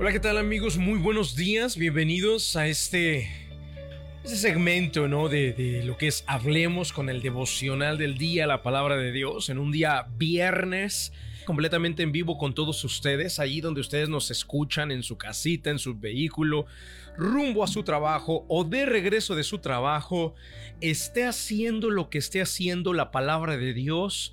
Hola, ¿qué tal amigos? Muy buenos días, bienvenidos a este, este segmento, ¿no? De, de, lo que es Hablemos con el devocional del día, la palabra de Dios, en un día viernes, completamente en vivo con todos ustedes, allí donde ustedes nos escuchan, en su casita, en su vehículo, rumbo a su trabajo o de regreso de su trabajo, esté haciendo lo que esté haciendo la palabra de Dios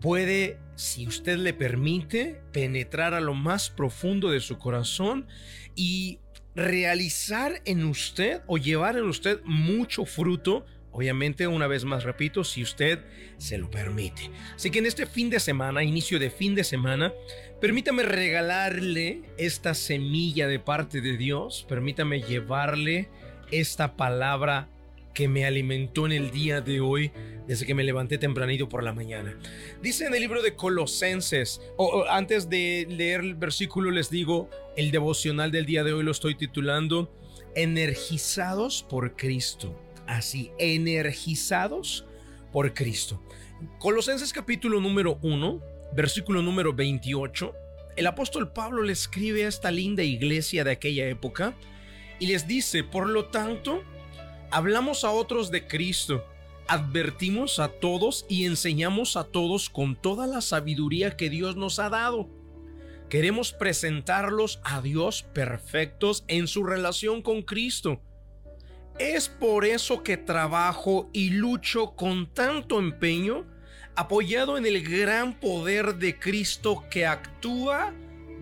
puede, si usted le permite, penetrar a lo más profundo de su corazón y realizar en usted o llevar en usted mucho fruto. Obviamente, una vez más repito, si usted se lo permite. Así que en este fin de semana, inicio de fin de semana, permítame regalarle esta semilla de parte de Dios, permítame llevarle esta palabra que me alimentó en el día de hoy desde que me levanté tempranito por la mañana. Dice en el libro de Colosenses, o, antes de leer el versículo les digo, el devocional del día de hoy lo estoy titulando Energizados por Cristo. Así, energizados por Cristo. Colosenses capítulo número 1, versículo número 28. El apóstol Pablo le escribe a esta linda iglesia de aquella época y les dice, por lo tanto, Hablamos a otros de Cristo, advertimos a todos y enseñamos a todos con toda la sabiduría que Dios nos ha dado. Queremos presentarlos a Dios perfectos en su relación con Cristo. Es por eso que trabajo y lucho con tanto empeño, apoyado en el gran poder de Cristo que actúa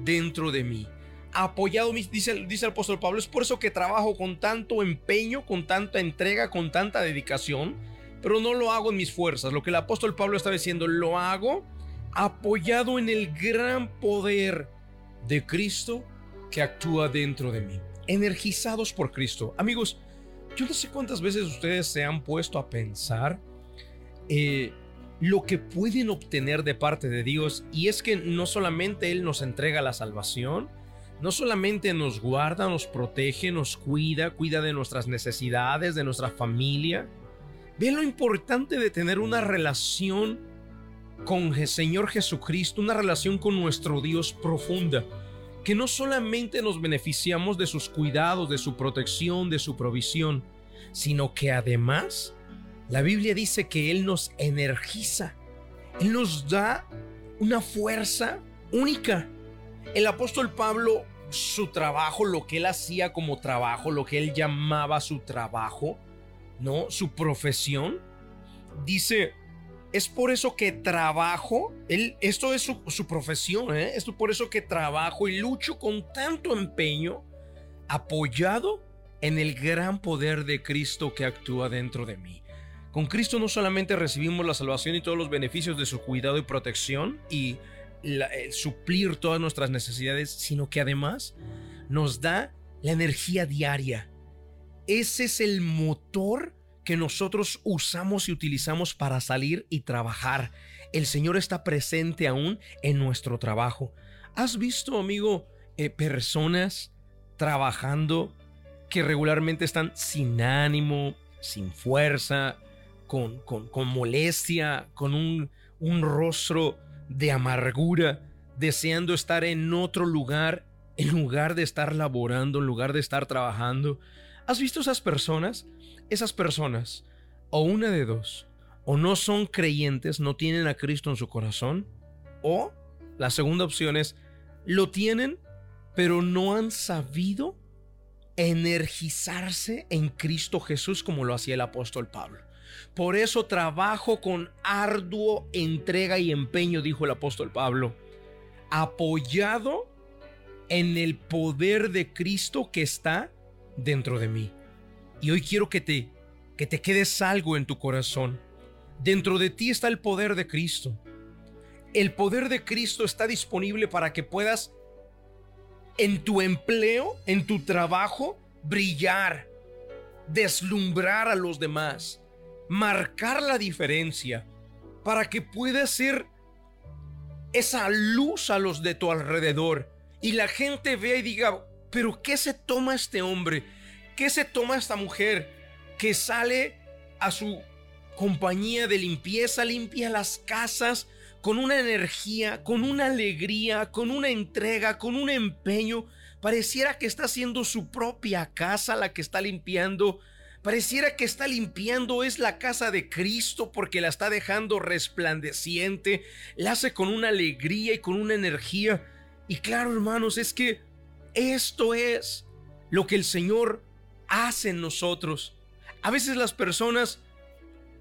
dentro de mí apoyado, dice, dice el apóstol Pablo, es por eso que trabajo con tanto empeño, con tanta entrega, con tanta dedicación, pero no lo hago en mis fuerzas. Lo que el apóstol Pablo está diciendo, lo hago apoyado en el gran poder de Cristo que actúa dentro de mí. Energizados por Cristo. Amigos, yo no sé cuántas veces ustedes se han puesto a pensar eh, lo que pueden obtener de parte de Dios y es que no solamente Él nos entrega la salvación, no solamente nos guarda, nos protege, nos cuida, cuida de nuestras necesidades, de nuestra familia. Vean lo importante de tener una relación con el Señor Jesucristo, una relación con nuestro Dios profunda, que no solamente nos beneficiamos de sus cuidados, de su protección, de su provisión, sino que además la Biblia dice que Él nos energiza, Él nos da una fuerza única el apóstol Pablo, su trabajo, lo que él hacía como trabajo, lo que él llamaba su trabajo, ¿no? Su profesión, dice, es por eso que trabajo, él, esto es su, profesión, ¿eh? es por eso que trabajo y lucho con tanto empeño, apoyado en el gran poder de Cristo que actúa dentro de mí. Con Cristo no solamente recibimos la salvación y todos los beneficios de su cuidado y protección y eh, suplir todas nuestras necesidades, sino que además nos da la energía diaria. Ese es el motor que nosotros usamos y utilizamos para salir y trabajar. El Señor está presente aún en nuestro trabajo. ¿Has visto, amigo, eh, personas trabajando que regularmente están sin ánimo, sin fuerza, con, con, molestia, con un, un rostro de amargura, deseando estar en otro lugar en lugar de estar laborando, en lugar de estar trabajando. ¿Has visto esas personas? Esas personas, o una de dos, o no son creyentes, no tienen a Cristo en su corazón, o la segunda opción es, lo tienen, pero no han sabido energizarse en Cristo Jesús como lo hacía el apóstol Pablo. Por eso trabajo con arduo entrega y empeño, dijo el apóstol Pablo, apoyado en el poder de Cristo que está dentro de mí. Y hoy quiero que te que te quedes algo en tu corazón. Dentro de ti está el poder de Cristo. El poder de Cristo está disponible para que puedas en tu empleo, en tu trabajo, brillar, deslumbrar a los demás marcar la diferencia para que puedas ser esa luz a los de tu alrededor y la gente vea y diga, pero ¿qué se toma este hombre? ¿Qué se toma esta mujer que sale a su compañía de limpieza, limpia las casas con una energía, con una alegría, con una entrega, con un empeño Pareciera que está haciendo su propia casa la que está limpiando. Pareciera que está limpiando es la casa de Cristo porque la está dejando resplandeciente, la hace con una alegría y con una energía. Y claro, hermanos, es que esto es lo que el Señor hace en nosotros. A veces las personas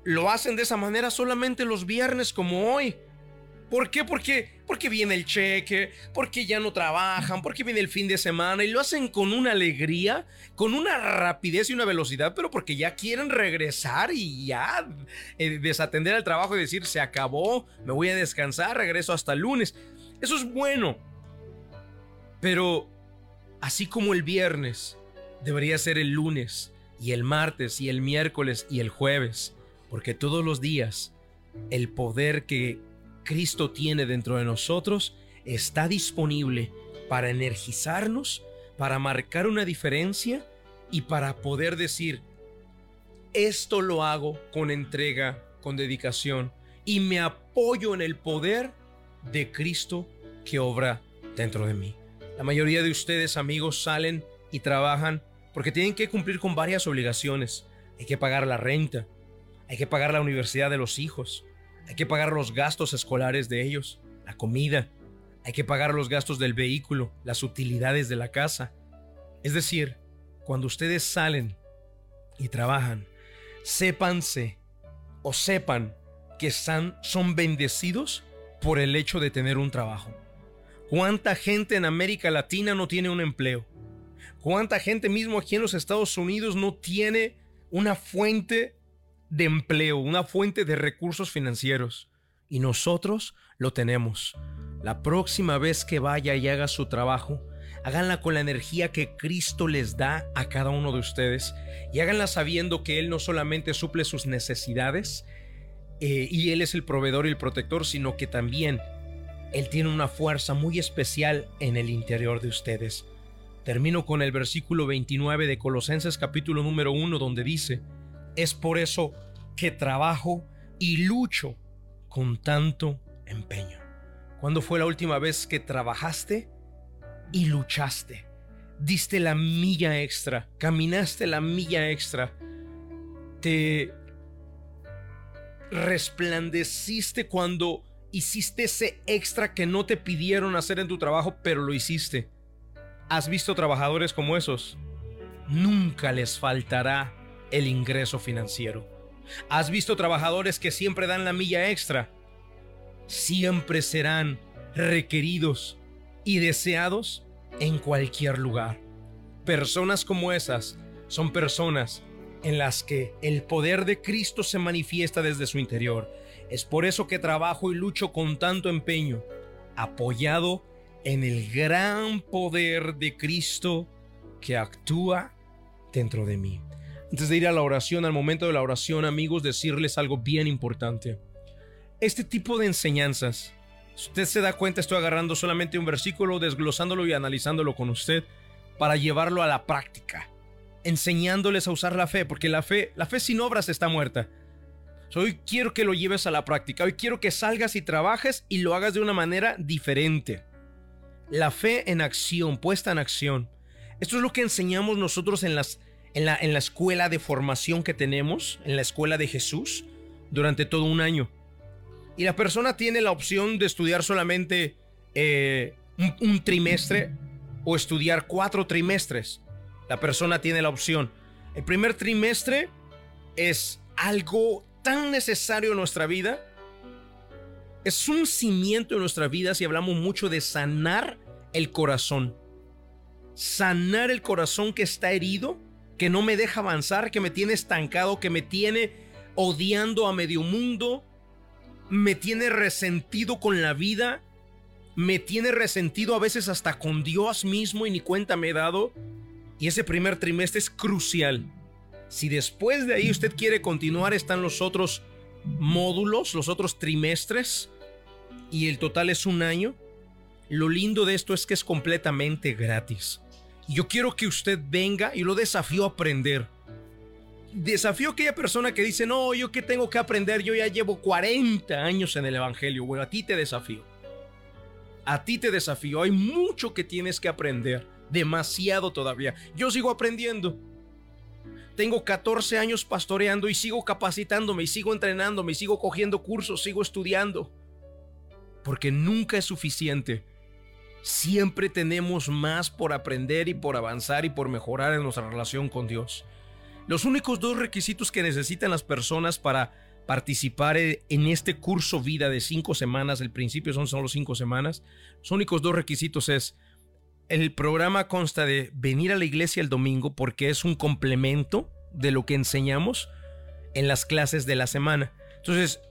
lo hacen de esa manera solamente los viernes como hoy. ¿Por qué? Porque, porque viene el cheque, porque ya no trabajan, porque viene el fin de semana y lo hacen con una alegría, con una rapidez y una velocidad, pero porque ya quieren regresar y ya eh, desatender el trabajo y decir, se acabó, me voy a descansar, regreso hasta el lunes. Eso es bueno. Pero así como el viernes, debería ser el lunes y el martes y el miércoles y el jueves, porque todos los días el poder que Cristo tiene dentro de nosotros está disponible para energizarnos, para marcar una diferencia y para poder decir, esto lo hago con entrega, con dedicación y me apoyo en el poder de Cristo que obra dentro de mí. La mayoría de ustedes amigos salen y trabajan porque tienen que cumplir con varias obligaciones. Hay que pagar la renta, hay que pagar la universidad de los hijos, hay que pagar los gastos escolares de ellos, la comida, hay que pagar los gastos del vehículo, las utilidades de la casa. Es decir, cuando ustedes salen y trabajan, sépanse o sepan que son bendecidos por el hecho de tener un trabajo. ¿Cuánta gente en América Latina no tiene un empleo? ¿Cuánta gente mismo aquí en los Estados Unidos no tiene una fuente de empleo, una fuente de recursos financieros. Y nosotros lo tenemos. La próxima vez que vaya y haga su trabajo, háganla con la energía que Cristo les da a cada uno de ustedes y háganla sabiendo que Él no solamente suple sus necesidades eh, y Él es el proveedor y el protector, sino que también Él tiene una fuerza muy especial en el interior de ustedes. Termino con el versículo 29 de Colosenses capítulo número 1 donde dice, es por eso que trabajo y lucho con tanto empeño. ¿Cuándo fue la última vez que trabajaste y luchaste? Diste la milla extra, caminaste la milla extra, te resplandeciste cuando hiciste ese extra que no te pidieron hacer en tu trabajo, pero lo hiciste. ¿Has visto trabajadores como esos? Nunca les faltará el ingreso financiero. ¿Has visto trabajadores que siempre dan la milla extra? Siempre serán requeridos y deseados en cualquier lugar. Personas como esas son personas en las que el poder de Cristo se manifiesta desde su interior. Es por eso que trabajo y lucho con tanto empeño, apoyado en el gran poder de Cristo que actúa dentro de mí. Antes de ir a la oración, al momento de la oración, amigos, decirles algo bien importante. Este tipo de enseñanzas, si usted se da cuenta, estoy agarrando solamente un versículo, desglosándolo y analizándolo con usted para llevarlo a la práctica, enseñándoles a usar la fe, porque la fe, la fe sin obras está muerta. Hoy quiero que lo lleves a la práctica, hoy quiero que salgas y trabajes y lo hagas de una manera diferente. La fe en acción, puesta en acción. Esto es lo que enseñamos nosotros en las en la, en la escuela de formación que tenemos, en la escuela de Jesús, durante todo un año. Y la persona tiene la opción de estudiar solamente eh, un, trimestre o estudiar cuatro trimestres. La persona tiene la opción. El primer trimestre es algo tan necesario en nuestra vida. Es un cimiento en nuestra vida si hablamos mucho de sanar el corazón. Sanar el corazón que está herido que no me deja avanzar, que me tiene estancado, que me tiene odiando a medio mundo, me tiene resentido con la vida, me tiene resentido a veces hasta con Dios mismo y ni cuenta me he dado. Y ese primer trimestre es crucial. Si después de ahí usted quiere continuar, están los otros módulos, los otros trimestres, y el total es un año. Lo lindo de esto es que es completamente gratis. Yo quiero que usted venga y lo desafío a aprender. Desafío a aquella persona que dice, no, yo qué tengo que aprender, yo ya llevo 40 años en el Evangelio. Bueno, a ti te desafío. A ti te desafío, hay mucho que tienes que aprender. demasiado todavía. Yo sigo aprendiendo. Tengo 14 años pastoreando y sigo capacitándome y sigo entrenándome y sigo cogiendo cursos, sigo estudiando. Porque nunca es suficiente. Siempre tenemos más por aprender y por avanzar y por mejorar en nuestra relación con Dios. Los únicos dos requisitos que necesitan las personas para participar en este curso vida de cinco semanas, el principio son solo cinco semanas, los únicos dos requisitos es, el programa consta de venir a la iglesia el domingo porque es un complemento de lo que enseñamos en las clases de la semana. Entonces,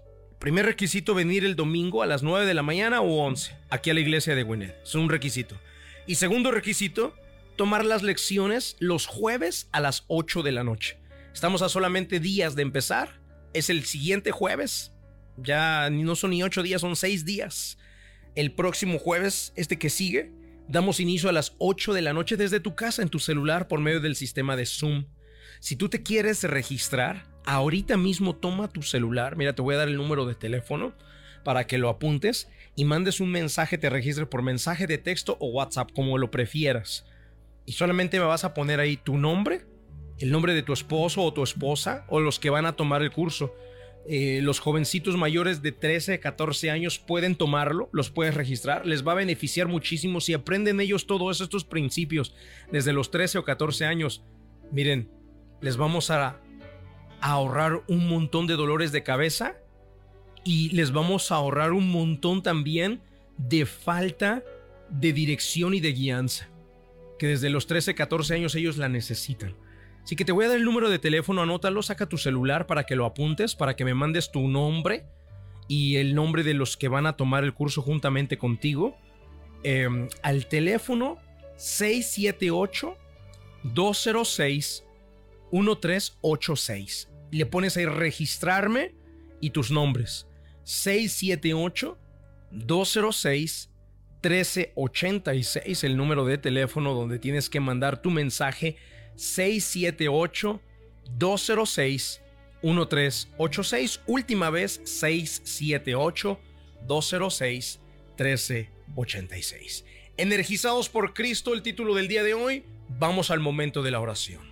primer requisito, venir el domingo a las 9 de la mañana o 11, aquí a la iglesia de Gwynedd. Es un requisito. Y segundo requisito, tomar las lecciones los jueves a las 8 de la noche. Estamos a solamente días de empezar es el siguiente jueves. Ya no son ni ocho días, son seis días. El próximo jueves, este que sigue, damos inicio a las 8 de la noche desde tu casa en tu celular por medio del sistema de Zoom. Si tú te quieres registrar, ahorita mismo toma tu celular. Mira, te voy a dar el número de teléfono para que lo apuntes y mandes un mensaje, te registres por mensaje de texto o WhatsApp, como lo prefieras. Y solamente me vas a poner ahí tu nombre, el nombre de tu esposo o tu esposa o los que van a tomar el curso. Eh, los jovencitos mayores de 13, 14 años pueden tomarlo, los puedes registrar, les va a beneficiar muchísimo si aprenden ellos todos estos principios desde los 13 o 14 años. Miren, les vamos a, ahorrar un montón de dolores de cabeza y les vamos a ahorrar un montón también de falta de dirección y de guianza, que desde los 13, 14 años ellos la necesitan. Así que te voy a dar el número de teléfono, anótalo, saca tu celular para que lo apuntes, para que me mandes tu nombre y el nombre de los que van a tomar el curso juntamente contigo. Em, al teléfono 678 206 1386. Le pones ahí registrarme y tus nombres. 678 206 1386, el número de teléfono donde tienes que mandar tu mensaje 678-206-1386. Última vez 678-206-1386. Energizados por Cristo, el título del día de hoy, vamos al momento de la oración.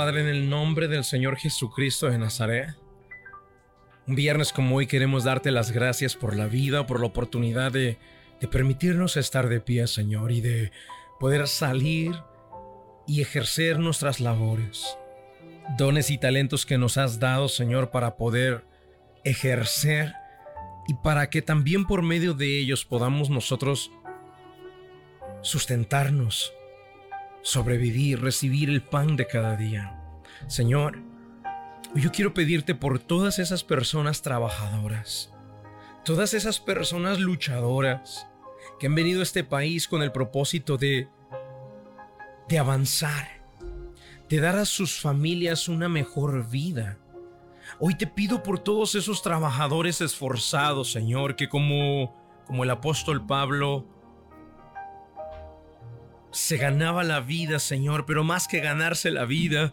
Padre, en el nombre del Señor Jesucristo de Nazaret, un viernes como hoy queremos darte las gracias por la vida, por la oportunidad de, de permitirnos estar de pie, Señor, y de poder salir y ejercer nuestras labores. Dones y talentos que nos has dado, Señor, para poder ejercer y para que también por medio de ellos podamos nosotros sustentarnos, sobrevivir, recibir el pan de cada día. Señor, yo quiero pedirte por todas esas personas trabajadoras, todas esas personas luchadoras que han venido a este país con el propósito de de avanzar, de dar a sus familias una mejor vida. Hoy te pido por todos esos trabajadores esforzados, Señor, que como, como el apóstol Pablo se ganaba la vida, Señor, pero más que ganarse la vida,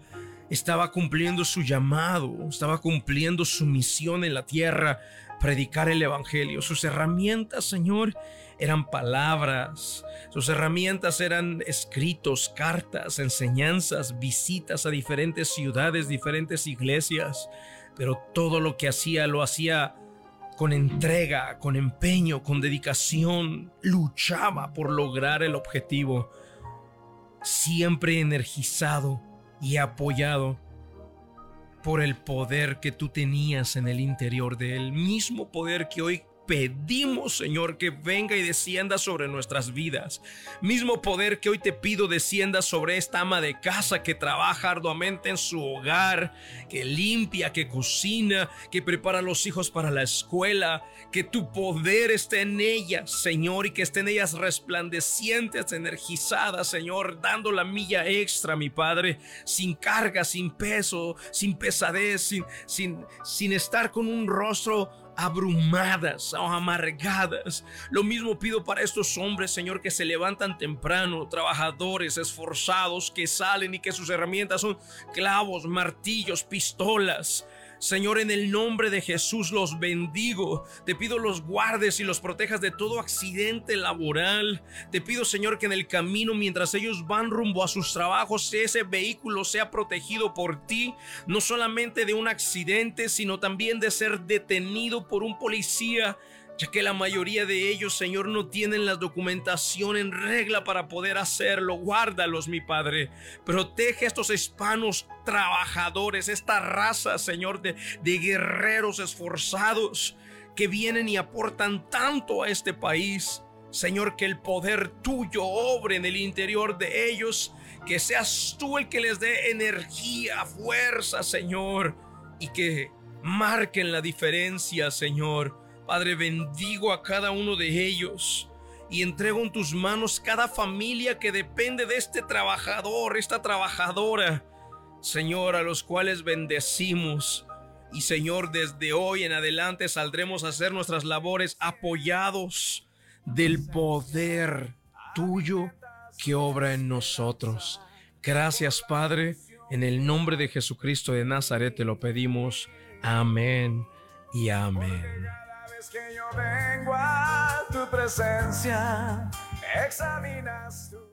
estaba cumpliendo su llamado, estaba cumpliendo su misión en la tierra, predicar el Evangelio. Sus herramientas, Señor, eran palabras, sus herramientas eran escritos, cartas, enseñanzas, visitas a diferentes ciudades, diferentes iglesias, pero todo lo que hacía lo hacía con entrega, con empeño, con dedicación, luchaba por lograr el objetivo, siempre energizado y apoyado por el poder que tú tenías en el interior de él, mismo poder que hoy pedimos, Señor, que venga y descienda sobre nuestras vidas. Mismo poder que hoy te pido descienda sobre esta ama de casa que trabaja arduamente en su hogar, que limpia, que cocina, que prepara a los hijos para la escuela, que tu poder esté en ellas, Señor, y que estén ellas resplandecientes, energizadas, Señor, dando la milla extra, mi Padre, sin carga, sin peso, sin pesadez, sin, sin, sin estar con un rostro abrumadas o amargadas. Lo mismo pido para estos hombres, Señor, que se levantan temprano, trabajadores, esforzados, que salen y que sus herramientas son clavos, martillos, pistolas. Señor, en el nombre de Jesús los bendigo. Te pido los guardes y los protejas de todo accidente laboral. Te pido, Señor, que en el camino, mientras ellos van rumbo a sus trabajos, ese vehículo sea protegido por ti, no solamente de un accidente, sino también de ser detenido por un policía ya que la mayoría de ellos, Señor, no tienen la documentación en regla para poder hacerlo. Guárdalos, mi Padre. Protege a estos hispanos trabajadores, esta raza, Señor, de, de guerreros esforzados que vienen y aportan tanto a este país. Señor, que el poder tuyo obre en el interior de ellos, que seas tú el que les dé energía, fuerza, Señor, y que marquen la diferencia, Señor Padre, bendigo a cada uno de ellos y entrego en tus manos cada familia que depende de este trabajador, esta trabajadora. Señor, a los cuales bendecimos. Y Señor, desde hoy en adelante saldremos a hacer nuestras labores apoyados del poder tuyo que obra en nosotros. Gracias, Padre. En el nombre de Jesucristo de Nazaret te lo pedimos. Amén y amén que yo vengo a tu presencia, examinas tú.